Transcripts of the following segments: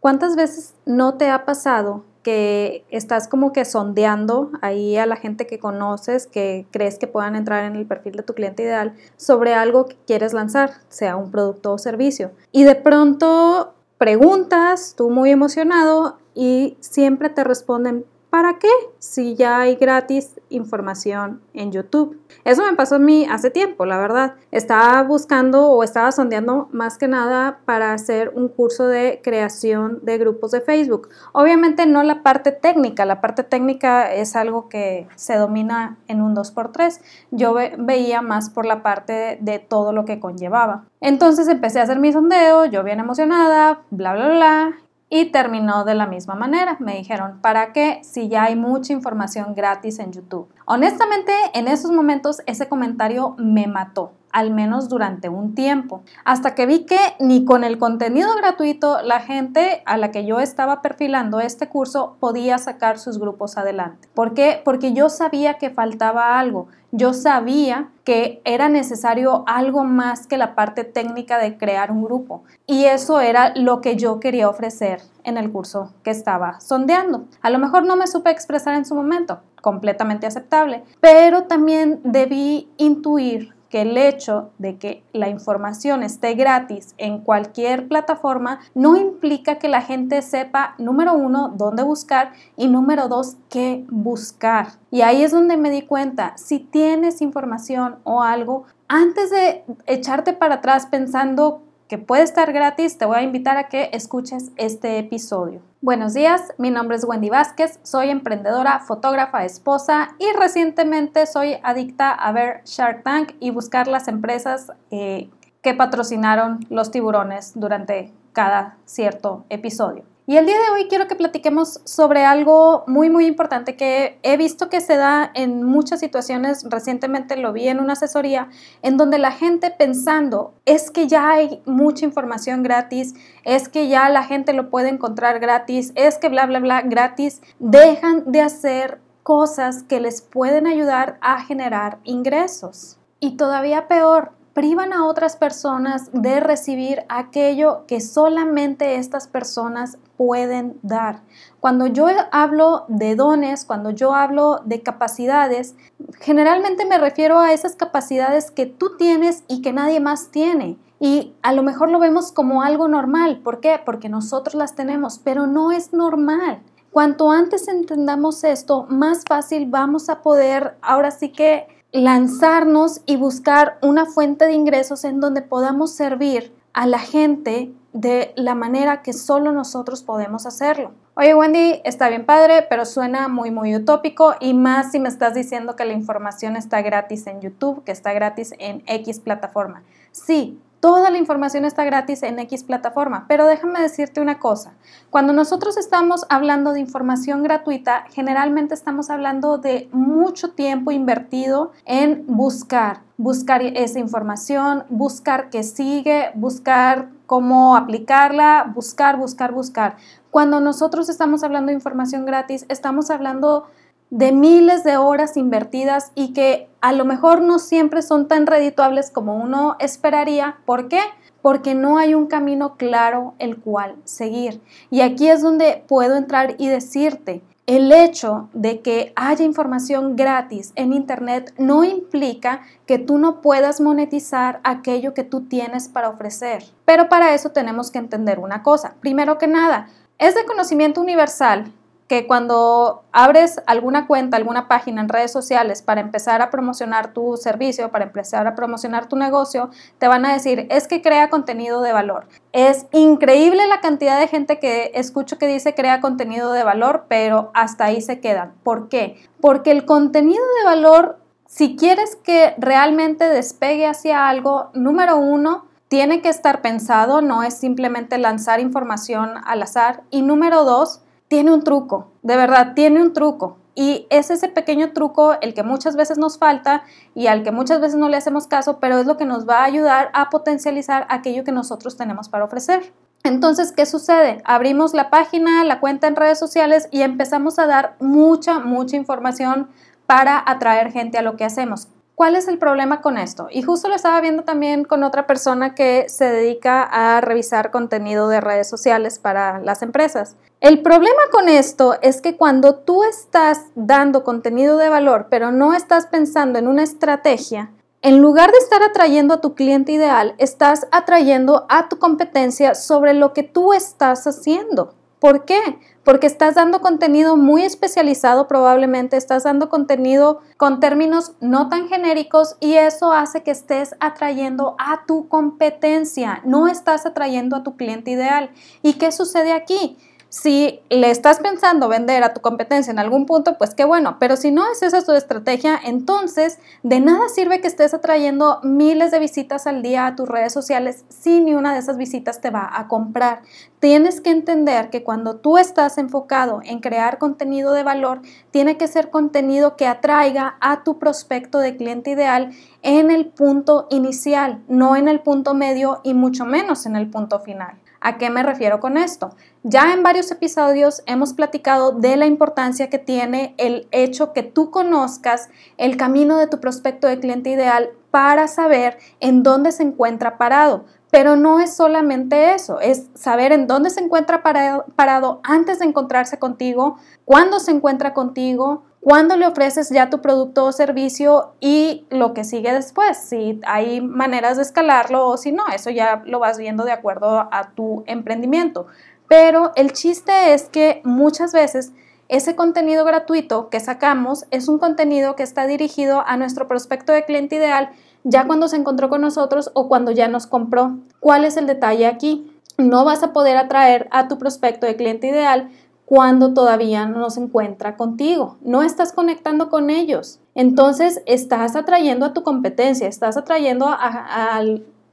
¿Cuántas veces no te ha pasado que estás como que sondeando ahí a la gente que conoces, que crees que puedan entrar en el perfil de tu cliente ideal sobre algo que quieres lanzar, sea un producto o servicio? Y de pronto preguntas, tú muy emocionado, y siempre te responden, ¿Para qué? Si ya hay gratis información en YouTube. Eso me pasó a mí hace tiempo, la verdad. Estaba buscando o estaba sondeando más que nada para hacer un curso de creación de grupos de Facebook. Obviamente no la parte técnica, la parte técnica es algo que se domina en un 2x3. Yo veía más por la parte de todo lo que conllevaba. Entonces empecé a hacer mi sondeo, yo bien emocionada, bla, bla, bla, y terminó de la misma manera. Me dijeron, ¿para qué si ya hay mucha información gratis en YouTube? Honestamente, en esos momentos ese comentario me mató al menos durante un tiempo, hasta que vi que ni con el contenido gratuito la gente a la que yo estaba perfilando este curso podía sacar sus grupos adelante. ¿Por qué? Porque yo sabía que faltaba algo, yo sabía que era necesario algo más que la parte técnica de crear un grupo y eso era lo que yo quería ofrecer en el curso que estaba sondeando. A lo mejor no me supe expresar en su momento, completamente aceptable, pero también debí intuir que el hecho de que la información esté gratis en cualquier plataforma no implica que la gente sepa, número uno, dónde buscar y número dos, qué buscar. Y ahí es donde me di cuenta, si tienes información o algo, antes de echarte para atrás pensando que puede estar gratis, te voy a invitar a que escuches este episodio. Buenos días, mi nombre es Wendy Vázquez, soy emprendedora, fotógrafa, esposa y recientemente soy adicta a ver Shark Tank y buscar las empresas eh, que patrocinaron los tiburones durante cada cierto episodio. Y el día de hoy quiero que platiquemos sobre algo muy, muy importante que he visto que se da en muchas situaciones. Recientemente lo vi en una asesoría en donde la gente pensando es que ya hay mucha información gratis, es que ya la gente lo puede encontrar gratis, es que bla, bla, bla, gratis, dejan de hacer cosas que les pueden ayudar a generar ingresos. Y todavía peor, privan a otras personas de recibir aquello que solamente estas personas pueden dar. Cuando yo hablo de dones, cuando yo hablo de capacidades, generalmente me refiero a esas capacidades que tú tienes y que nadie más tiene. Y a lo mejor lo vemos como algo normal. ¿Por qué? Porque nosotros las tenemos, pero no es normal. Cuanto antes entendamos esto, más fácil vamos a poder, ahora sí que lanzarnos y buscar una fuente de ingresos en donde podamos servir a la gente de la manera que solo nosotros podemos hacerlo. Oye Wendy, está bien padre, pero suena muy muy utópico y más si me estás diciendo que la información está gratis en YouTube, que está gratis en X plataforma. Sí, Toda la información está gratis en X plataforma, pero déjame decirte una cosa. Cuando nosotros estamos hablando de información gratuita, generalmente estamos hablando de mucho tiempo invertido en buscar, buscar esa información, buscar qué sigue, buscar cómo aplicarla, buscar, buscar, buscar. Cuando nosotros estamos hablando de información gratis, estamos hablando de miles de horas invertidas y que a lo mejor no siempre son tan redituables como uno esperaría. ¿Por qué? Porque no hay un camino claro el cual seguir. Y aquí es donde puedo entrar y decirte, el hecho de que haya información gratis en Internet no implica que tú no puedas monetizar aquello que tú tienes para ofrecer. Pero para eso tenemos que entender una cosa. Primero que nada, es de conocimiento universal que cuando abres alguna cuenta, alguna página en redes sociales para empezar a promocionar tu servicio, para empezar a promocionar tu negocio, te van a decir, es que crea contenido de valor. Es increíble la cantidad de gente que escucho que dice crea contenido de valor, pero hasta ahí se quedan. ¿Por qué? Porque el contenido de valor, si quieres que realmente despegue hacia algo, número uno, tiene que estar pensado, no es simplemente lanzar información al azar. Y número dos, tiene un truco, de verdad, tiene un truco. Y es ese pequeño truco el que muchas veces nos falta y al que muchas veces no le hacemos caso, pero es lo que nos va a ayudar a potencializar aquello que nosotros tenemos para ofrecer. Entonces, ¿qué sucede? Abrimos la página, la cuenta en redes sociales y empezamos a dar mucha, mucha información para atraer gente a lo que hacemos. ¿Cuál es el problema con esto? Y justo lo estaba viendo también con otra persona que se dedica a revisar contenido de redes sociales para las empresas. El problema con esto es que cuando tú estás dando contenido de valor, pero no estás pensando en una estrategia, en lugar de estar atrayendo a tu cliente ideal, estás atrayendo a tu competencia sobre lo que tú estás haciendo. ¿Por qué? Porque estás dando contenido muy especializado probablemente, estás dando contenido con términos no tan genéricos y eso hace que estés atrayendo a tu competencia, no estás atrayendo a tu cliente ideal. ¿Y qué sucede aquí? Si le estás pensando vender a tu competencia en algún punto, pues qué bueno, pero si no es esa tu estrategia, entonces de nada sirve que estés atrayendo miles de visitas al día a tus redes sociales si ni una de esas visitas te va a comprar. Tienes que entender que cuando tú estás enfocado en crear contenido de valor, tiene que ser contenido que atraiga a tu prospecto de cliente ideal en el punto inicial, no en el punto medio y mucho menos en el punto final. ¿A qué me refiero con esto? Ya en varios episodios hemos platicado de la importancia que tiene el hecho que tú conozcas el camino de tu prospecto de cliente ideal para saber en dónde se encuentra parado. Pero no es solamente eso, es saber en dónde se encuentra parado, antes de encontrarse contigo, cuándo se encuentra contigo, cuándo le ofreces ya tu producto o servicio y lo que sigue después, si hay maneras de escalarlo o si no, eso ya lo vas viendo de acuerdo a tu emprendimiento. Pero el chiste es que muchas veces ese contenido gratuito que sacamos es un contenido que está dirigido a nuestro prospecto de cliente ideal ya cuando se encontró con nosotros o cuando ya nos compró. ¿Cuál es el detalle aquí? No vas a poder atraer a tu prospecto de cliente ideal cuando todavía no se encuentra contigo. No estás conectando con ellos. Entonces estás atrayendo a tu competencia, estás atrayendo a,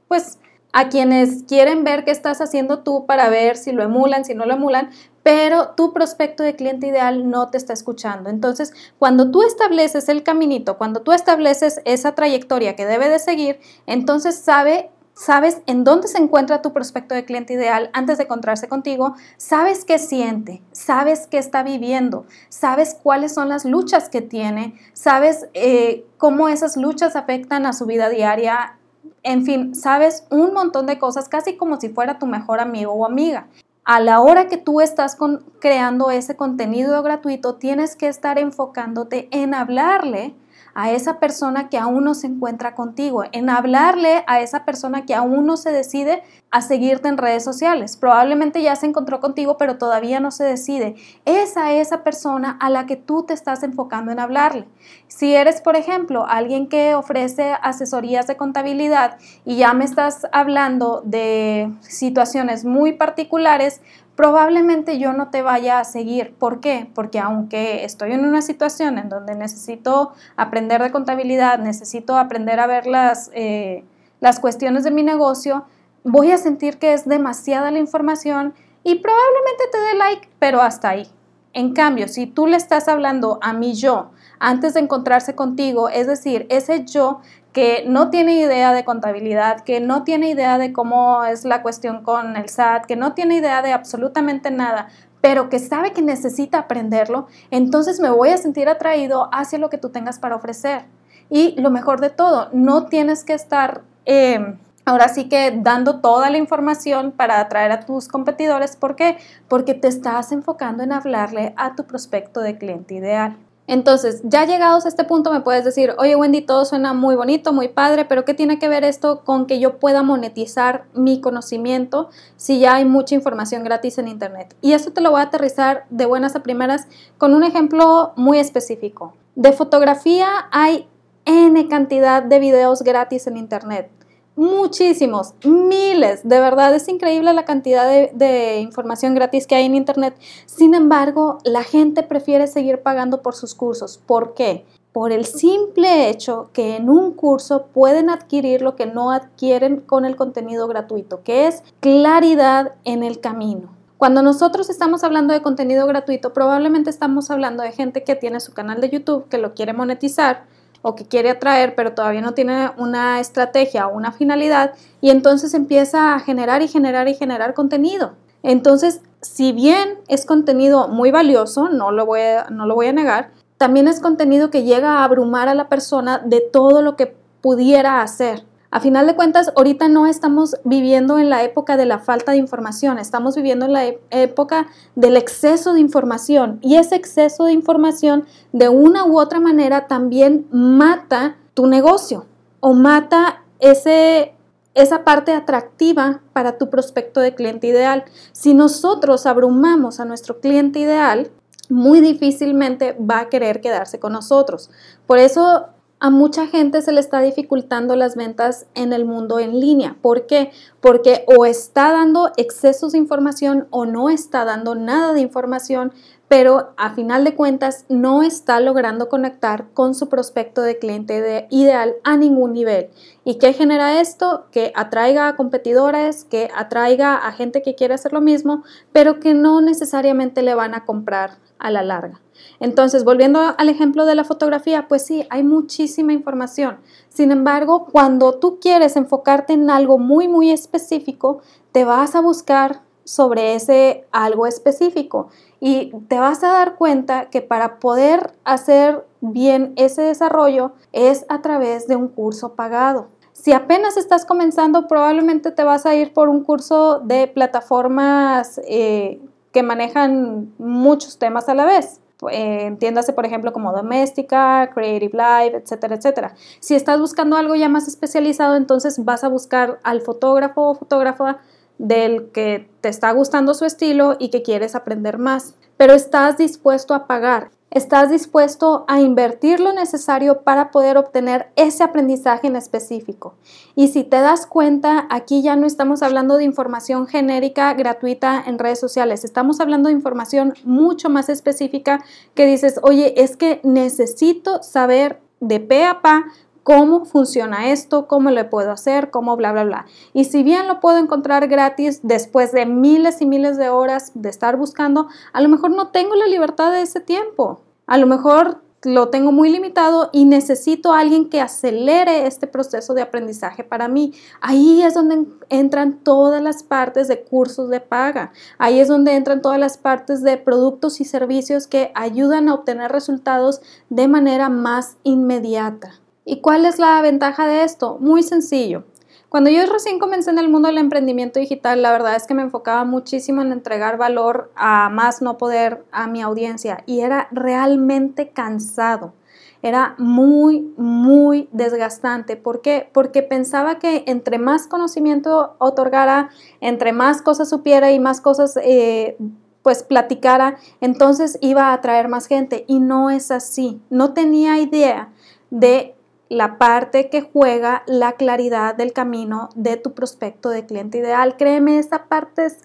pues, a quienes quieren ver qué estás haciendo tú para ver si lo emulan, si no lo emulan, pero tu prospecto de cliente ideal no te está escuchando. Entonces, cuando tú estableces el caminito, cuando tú estableces esa trayectoria que debe de seguir, entonces sabe sabes en dónde se encuentra tu prospecto de cliente ideal antes de encontrarse contigo, sabes qué siente, sabes qué está viviendo, sabes cuáles son las luchas que tiene, sabes eh, cómo esas luchas afectan a su vida diaria, en fin, sabes un montón de cosas, casi como si fuera tu mejor amigo o amiga. A la hora que tú estás creando ese contenido gratuito, tienes que estar enfocándote en hablarle a esa persona que aún no se encuentra contigo, en hablarle a esa persona que aún no se decide a seguirte en redes sociales. Probablemente ya se encontró contigo, pero todavía no se decide. Es a esa persona a la que tú te estás enfocando en hablarle. Si eres, por ejemplo, alguien que ofrece asesorías de contabilidad y ya me estás hablando de situaciones muy particulares, probablemente yo no te vaya a seguir. ¿Por qué? Porque aunque estoy en una situación en donde necesito aprender de contabilidad, necesito aprender a ver las, eh, las cuestiones de mi negocio, voy a sentir que es demasiada la información y probablemente te dé like, pero hasta ahí. En cambio, si tú le estás hablando a mi yo antes de encontrarse contigo, es decir, ese yo que no tiene idea de contabilidad, que no tiene idea de cómo es la cuestión con el SAT, que no tiene idea de absolutamente nada, pero que sabe que necesita aprenderlo, entonces me voy a sentir atraído hacia lo que tú tengas para ofrecer. Y lo mejor de todo, no tienes que estar... Em, ahora sí que dando toda la información para atraer a tus competidores. ¿Por qué? Porque te estás enfocando en hablarle a tu prospecto de cliente ideal. Entonces, ya llegados a este punto me puedes decir, oye Wendy, todo suena muy bonito, muy padre, pero ¿qué tiene que ver esto con que yo pueda monetizar mi conocimiento si ya hay mucha información gratis en Internet? Y esto te lo voy a aterrizar de buenas a primeras con un ejemplo muy específico. De fotografía hay N cantidad de videos gratis en Internet muchísimos, miles, de verdad es increíble la cantidad de, información gratis que hay en Internet. Sin embargo, la gente prefiere seguir pagando por sus cursos. ¿Por qué? Por el simple hecho que en un curso pueden adquirir lo que no adquieren con el contenido gratuito, que es claridad en el camino. Cuando nosotros estamos hablando de contenido gratuito, probablemente estamos hablando de gente que tiene su canal de YouTube, que lo quiere monetizar, o que quiere atraer, pero todavía no tiene una estrategia o una finalidad, y entonces empieza a generar y generar y generar contenido. Entonces, si bien es contenido muy valioso, no lo voy a, no lo voy a negar, también es contenido que llega a abrumar a la persona de todo lo que pudiera hacer. A final de cuentas, ahorita no estamos viviendo en la época de la falta de información, estamos viviendo en la época del exceso de información y ese exceso de información de una u otra manera también mata tu negocio o mata ese, esa parte atractiva para tu prospecto de cliente ideal. Si nosotros abrumamos a nuestro cliente ideal, muy difícilmente va a querer quedarse con nosotros. Por eso a mucha gente se le está dificultando las ventas en el mundo en línea. ¿Por qué? Porque o está dando excesos de información o no está dando nada de información, pero a final de cuentas no está logrando conectar con su prospecto de cliente ideal a ningún nivel. ¿Y qué genera esto? Que atraiga a competidores, que atraiga a gente que quiere hacer lo mismo, pero que no necesariamente le van a comprar a la larga. Entonces, volviendo al ejemplo de la fotografía, pues sí, hay muchísima información. Sin embargo, cuando tú quieres enfocarte en algo muy, muy específico, te vas a buscar sobre ese algo específico y te vas a dar cuenta que para poder hacer bien ese desarrollo es a través de un curso pagado. Si apenas estás comenzando, probablemente te vas a ir por un curso de plataformas eh, que manejan muchos temas a la vez. Eh, entiéndase, por ejemplo, como doméstica, creative life, etcétera, etcétera. Si estás buscando algo ya más especializado, entonces vas a buscar al fotógrafo o fotógrafa del que te está gustando su estilo y que quieres aprender más, pero estás dispuesto a pagar estás dispuesto a invertir lo necesario para poder obtener ese aprendizaje en específico. Y si te das cuenta, aquí ya no estamos hablando de información genérica gratuita en redes sociales, estamos hablando de información mucho más específica que dices, oye, es que necesito saber de pe a pa cómo funciona esto, cómo lo puedo hacer, cómo bla, bla, bla. Y si bien lo puedo encontrar gratis después de miles y miles de horas de estar buscando, a lo mejor no tengo la libertad de ese tiempo. A lo mejor lo tengo muy limitado y necesito a alguien que acelere este proceso de aprendizaje para mí. Ahí es donde entran todas las partes de cursos de paga. Ahí es donde entran todas las partes de productos y servicios que ayudan a obtener resultados de manera más inmediata. ¿Y cuál es la ventaja de esto? Muy sencillo. Cuando yo recién comencé en el mundo del emprendimiento digital, la verdad es que me enfocaba muchísimo en entregar valor a más no poder a mi audiencia y era realmente cansado. Era muy, muy desgastante. ¿Por qué? Porque pensaba que entre más conocimiento otorgara, entre más cosas supiera y más cosas eh, pues platicara, entonces iba a atraer más gente. Y no es así. No tenía idea de la parte que juega la claridad del camino de tu prospecto de cliente ideal. Créeme, esa parte es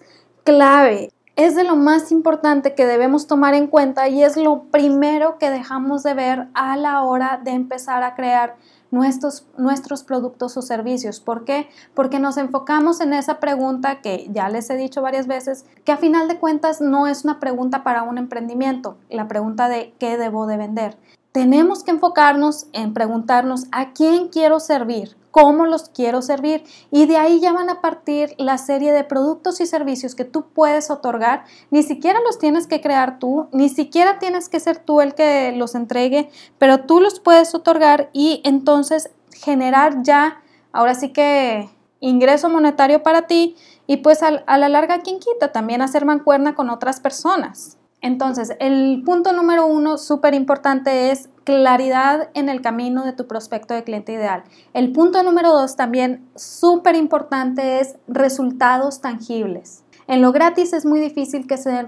clave. Es de lo más importante que debemos tomar en cuenta y es lo primero que dejamos de ver a la hora de empezar a crear nuestros, nuestros productos o servicios. ¿Por qué? Porque nos enfocamos en esa pregunta que ya les he dicho varias veces, que a final de cuentas no es una pregunta para un emprendimiento, la pregunta de qué debo de vender tenemos que enfocarnos en preguntarnos a quién quiero servir, cómo los quiero servir y de ahí ya van a partir la serie de productos y servicios que tú puedes otorgar. Ni siquiera los tienes que crear tú, ni siquiera tienes que ser tú el que los entregue, pero tú los puedes otorgar y entonces generar ya, ahora sí que ingreso monetario para ti y pues a, la larga, ¿quién quita? También hacer mancuerna con otras personas. Entonces, el punto número uno, súper importante, es claridad en el camino de tu prospecto de cliente ideal. El punto número dos, también súper importante, es resultados tangibles. En lo gratis es muy difícil que se den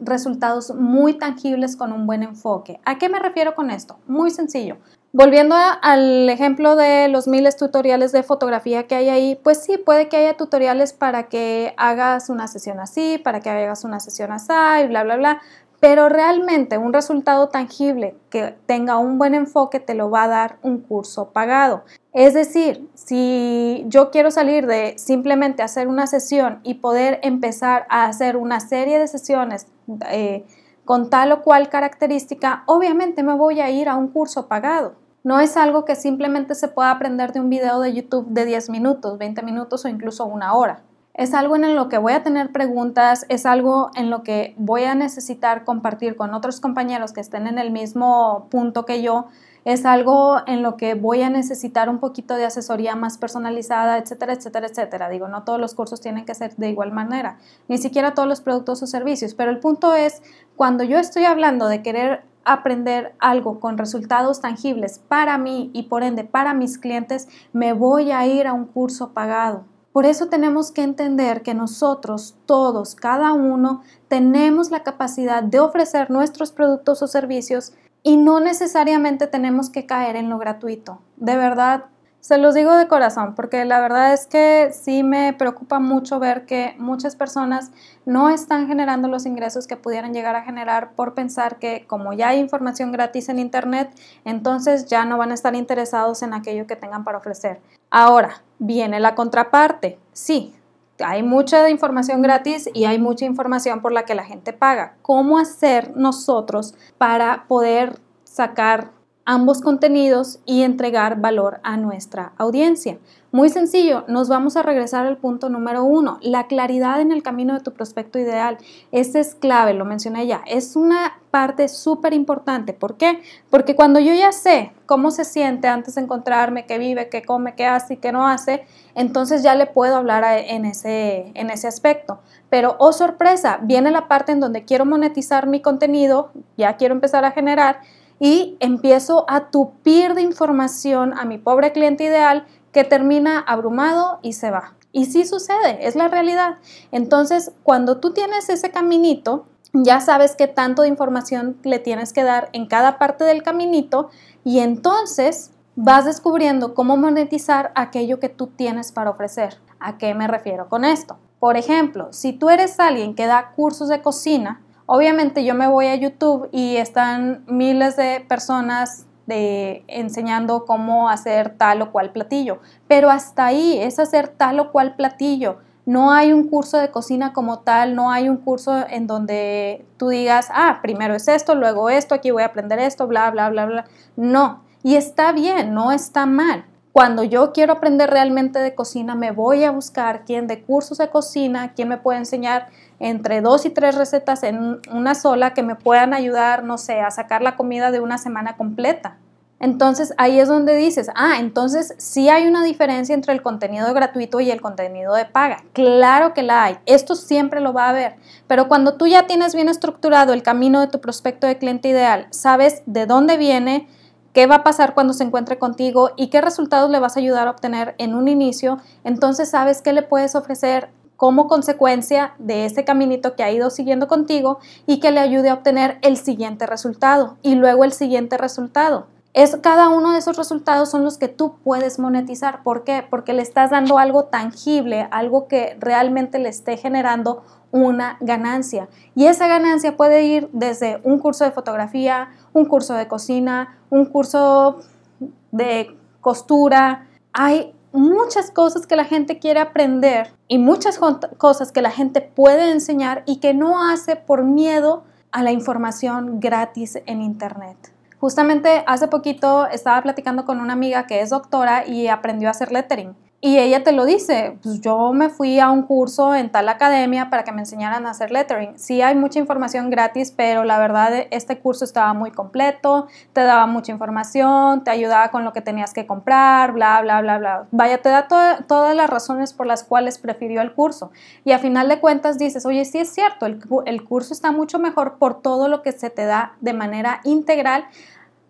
resultados muy tangibles con un buen enfoque. ¿A qué me refiero con esto? Muy sencillo. Volviendo al ejemplo de los miles tutoriales de fotografía que hay ahí, pues sí, puede que haya tutoriales para que hagas una sesión así, para que hagas una sesión así, y bla, bla, bla, pero realmente un resultado tangible que tenga un buen enfoque te lo va a dar un curso pagado. Es decir, si yo quiero salir de simplemente hacer una sesión y poder empezar a hacer una serie de sesiones, eh, con tal o cual característica, obviamente me voy a ir a un curso pagado. No es algo que simplemente se pueda aprender de un video de YouTube de 10 minutos, 20 minutos o incluso una hora. es algo en lo que voy a tener preguntas, es algo en lo que voy a necesitar compartir con otros compañeros que estén en el mismo punto que yo, es algo en lo que voy a necesitar un poquito de asesoría más personalizada, etcétera, etcétera, etcétera. Digo, no todos los cursos tienen que ser de igual manera, ni siquiera todos los productos o servicios, pero el punto es, cuando yo estoy hablando de querer aprender algo con resultados tangibles para mí y por ende para mis clientes, me voy a ir a un curso pagado. Por eso tenemos que entender que nosotros, todos, cada uno, tenemos la capacidad de ofrecer nuestros productos o servicios y no necesariamente tenemos que caer en lo gratuito. De verdad, se los digo de corazón, porque la verdad es que sí me preocupa mucho ver que muchas personas no están generando los ingresos que pudieran llegar a generar por pensar que como ya hay información gratis en Internet, entonces ya no van a estar interesados en aquello que tengan para ofrecer. Ahora, viene la contraparte. Sí, hay mucha información gratis y hay mucha información por la que la gente paga. ¿Cómo hacer nosotros para poder sacar ambos contenidos y entregar valor a nuestra audiencia. Muy sencillo, nos vamos a regresar al punto número uno, la claridad en el camino de tu prospecto ideal. Ese es clave, lo mencioné ya, es una parte súper importante. ¿Por qué? Porque cuando yo ya sé cómo se siente antes de encontrarme, qué vive, qué come, qué hace y qué no hace, entonces ya le puedo hablar en, ese, en ese aspecto. Pero, oh sorpresa, viene la parte en donde quiero monetizar mi contenido, ya quiero empezar a generar y empiezo a tupir de información a mi pobre cliente ideal que termina abrumado y se va. Y sí sucede, es la realidad. Entonces, cuando tú tienes ese caminito, ya sabes qué tanto de información le tienes que dar en cada parte del caminito y entonces vas descubriendo cómo monetizar aquello que tú tienes para ofrecer. ¿A qué me refiero con esto? Por ejemplo, si tú eres alguien que da cursos de cocina, Obviamente yo me voy a YouTube y están miles de personas enseñando cómo hacer tal o cual platillo, pero hasta ahí es hacer tal o cual platillo. No hay un curso de cocina como tal, no hay un curso en donde tú digas, ah, primero es esto, luego esto, aquí voy a aprender esto, bla, bla, bla, bla. No, y está bien, no está mal. Cuando yo quiero aprender realmente de cocina, me voy a buscar quién de cursos de cocina, quién me puede enseñar entre dos y tres recetas en una sola que me puedan ayudar, no sé, a sacar la comida de una semana completa. Entonces ahí es donde dices, ah, entonces sí hay una diferencia entre el contenido gratuito y el contenido de paga. Claro que la hay, esto siempre lo va a haber, pero cuando tú ya tienes bien estructurado el camino de tu prospecto de cliente ideal, sabes de dónde viene, qué va a pasar cuando se encuentre contigo y qué resultados le vas a ayudar a obtener en un inicio, entonces sabes qué le puedes ofrecer como consecuencia de ese caminito que ha ido siguiendo contigo y que le ayude a obtener el siguiente resultado y luego el siguiente resultado. Es, cada uno de esos resultados son los que tú puedes monetizar. ¿Por qué? Porque le estás dando algo tangible, algo que realmente le esté generando una ganancia. Y esa ganancia puede ir desde un curso de fotografía, un curso de cocina, un curso de costura. Hay muchas cosas que la gente quiere aprender y muchas cosas que la gente puede enseñar y que no hace por miedo a la información gratis en Internet. Justamente hace poquito estaba platicando con una amiga que es doctora y aprendió a hacer lettering. Y ella te lo dice, pues yo me fui a un curso en tal academia para que me enseñaran a hacer lettering. Sí hay mucha información gratis, pero la verdad este curso estaba muy completo, te daba mucha información, te ayudaba con lo que tenías que comprar, bla, bla, bla, bla. Vaya, te da todas las razones por las cuales prefirió el curso. Y a final de cuentas dices, oye, sí es cierto, el, el curso está mucho mejor por todo lo que se te da de manera integral,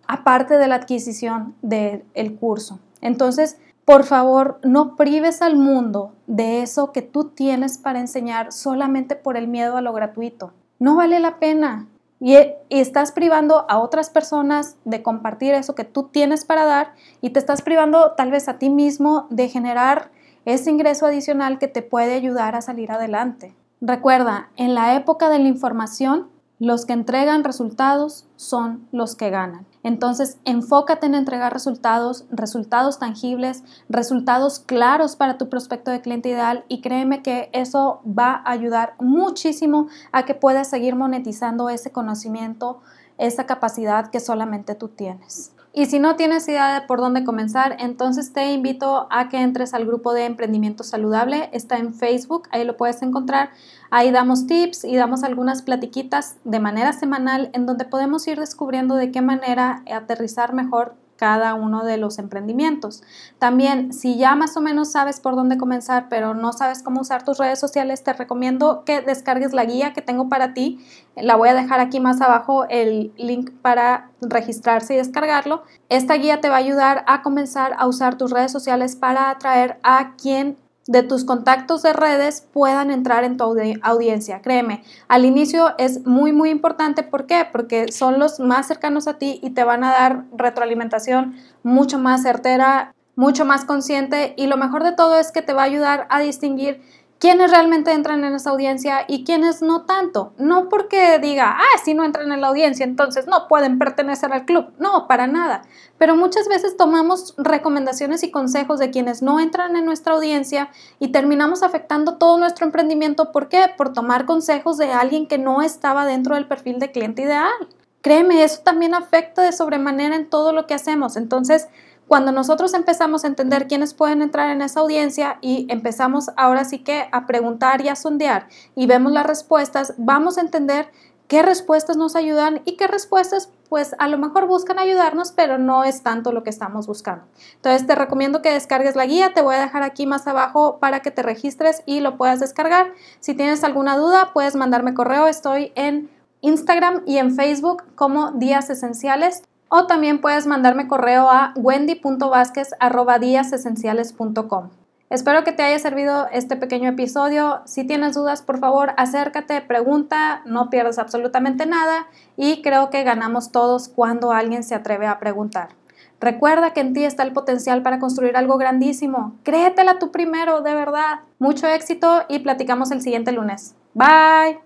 aparte de la adquisición del curso. Entonces, por favor, no prives al mundo de eso que tú tienes para enseñar solamente por el miedo a lo gratuito. No vale la pena. Y, estás privando a otras personas de compartir eso que tú tienes para dar y te estás privando tal vez a ti mismo de generar ese ingreso adicional que te puede ayudar a salir adelante. Recuerda, en la época de la información, los que entregan resultados son los que ganan. Entonces, enfócate en entregar resultados, resultados tangibles, resultados claros para tu prospecto de cliente ideal y créeme que eso va a ayudar muchísimo a que puedas seguir monetizando ese conocimiento, esa capacidad que solamente tú tienes. Y si no tienes idea de por dónde comenzar, entonces te invito a que entres al grupo de emprendimiento saludable. Está en Facebook, ahí lo puedes encontrar. Ahí damos tips y damos algunas platiquitas de manera semanal en donde podemos ir descubriendo de qué manera aterrizar mejor cada uno de los emprendimientos. También, si ya más o menos sabes por dónde comenzar, pero no sabes cómo usar tus redes sociales, te recomiendo que descargues la guía que tengo para ti. La voy a dejar aquí más abajo el link para registrarse y descargarlo. Esta guía te va a ayudar a comenzar a usar tus redes sociales para atraer a quien de tus contactos de redes puedan entrar en tu audiencia. Créeme, al inicio es muy, muy importante. ¿Por qué? Porque son los más cercanos a ti y te van a dar retroalimentación mucho más certera, mucho más consciente y lo mejor de todo es que te va a ayudar a distinguir quiénes realmente entran en esa audiencia y quiénes no tanto. No porque diga, ah, si no entran en la audiencia, entonces no pueden pertenecer al club. No, para nada. Pero muchas veces tomamos recomendaciones y consejos de quienes no entran en nuestra audiencia y terminamos afectando todo nuestro emprendimiento. ¿Por qué? Por tomar consejos de alguien que no estaba dentro del perfil de cliente ideal. Créeme, eso también afecta de sobremanera en todo lo que hacemos. Entonces, cuando nosotros empezamos a entender quiénes pueden entrar en esa audiencia y empezamos ahora sí que a preguntar y a sondear y vemos las respuestas, vamos a entender qué respuestas nos ayudan y qué respuestas pues a lo mejor buscan ayudarnos, pero no es tanto lo que estamos buscando. Entonces te recomiendo que descargues la guía, te voy a dejar aquí más abajo para que te registres y lo puedas descargar. Si tienes alguna duda, puedes mandarme correo, estoy en Instagram y en Facebook como Días Esenciales o también puedes mandarme correo a wendy.vásquez.com. Espero que te haya servido este pequeño episodio. Si tienes dudas, por favor, acércate, pregunta, no pierdas absolutamente nada y creo que ganamos todos cuando alguien se atreve a preguntar. Recuerda que en ti está el potencial para construir algo grandísimo. Créetela tú primero, de verdad. Mucho éxito y platicamos el siguiente lunes. Bye.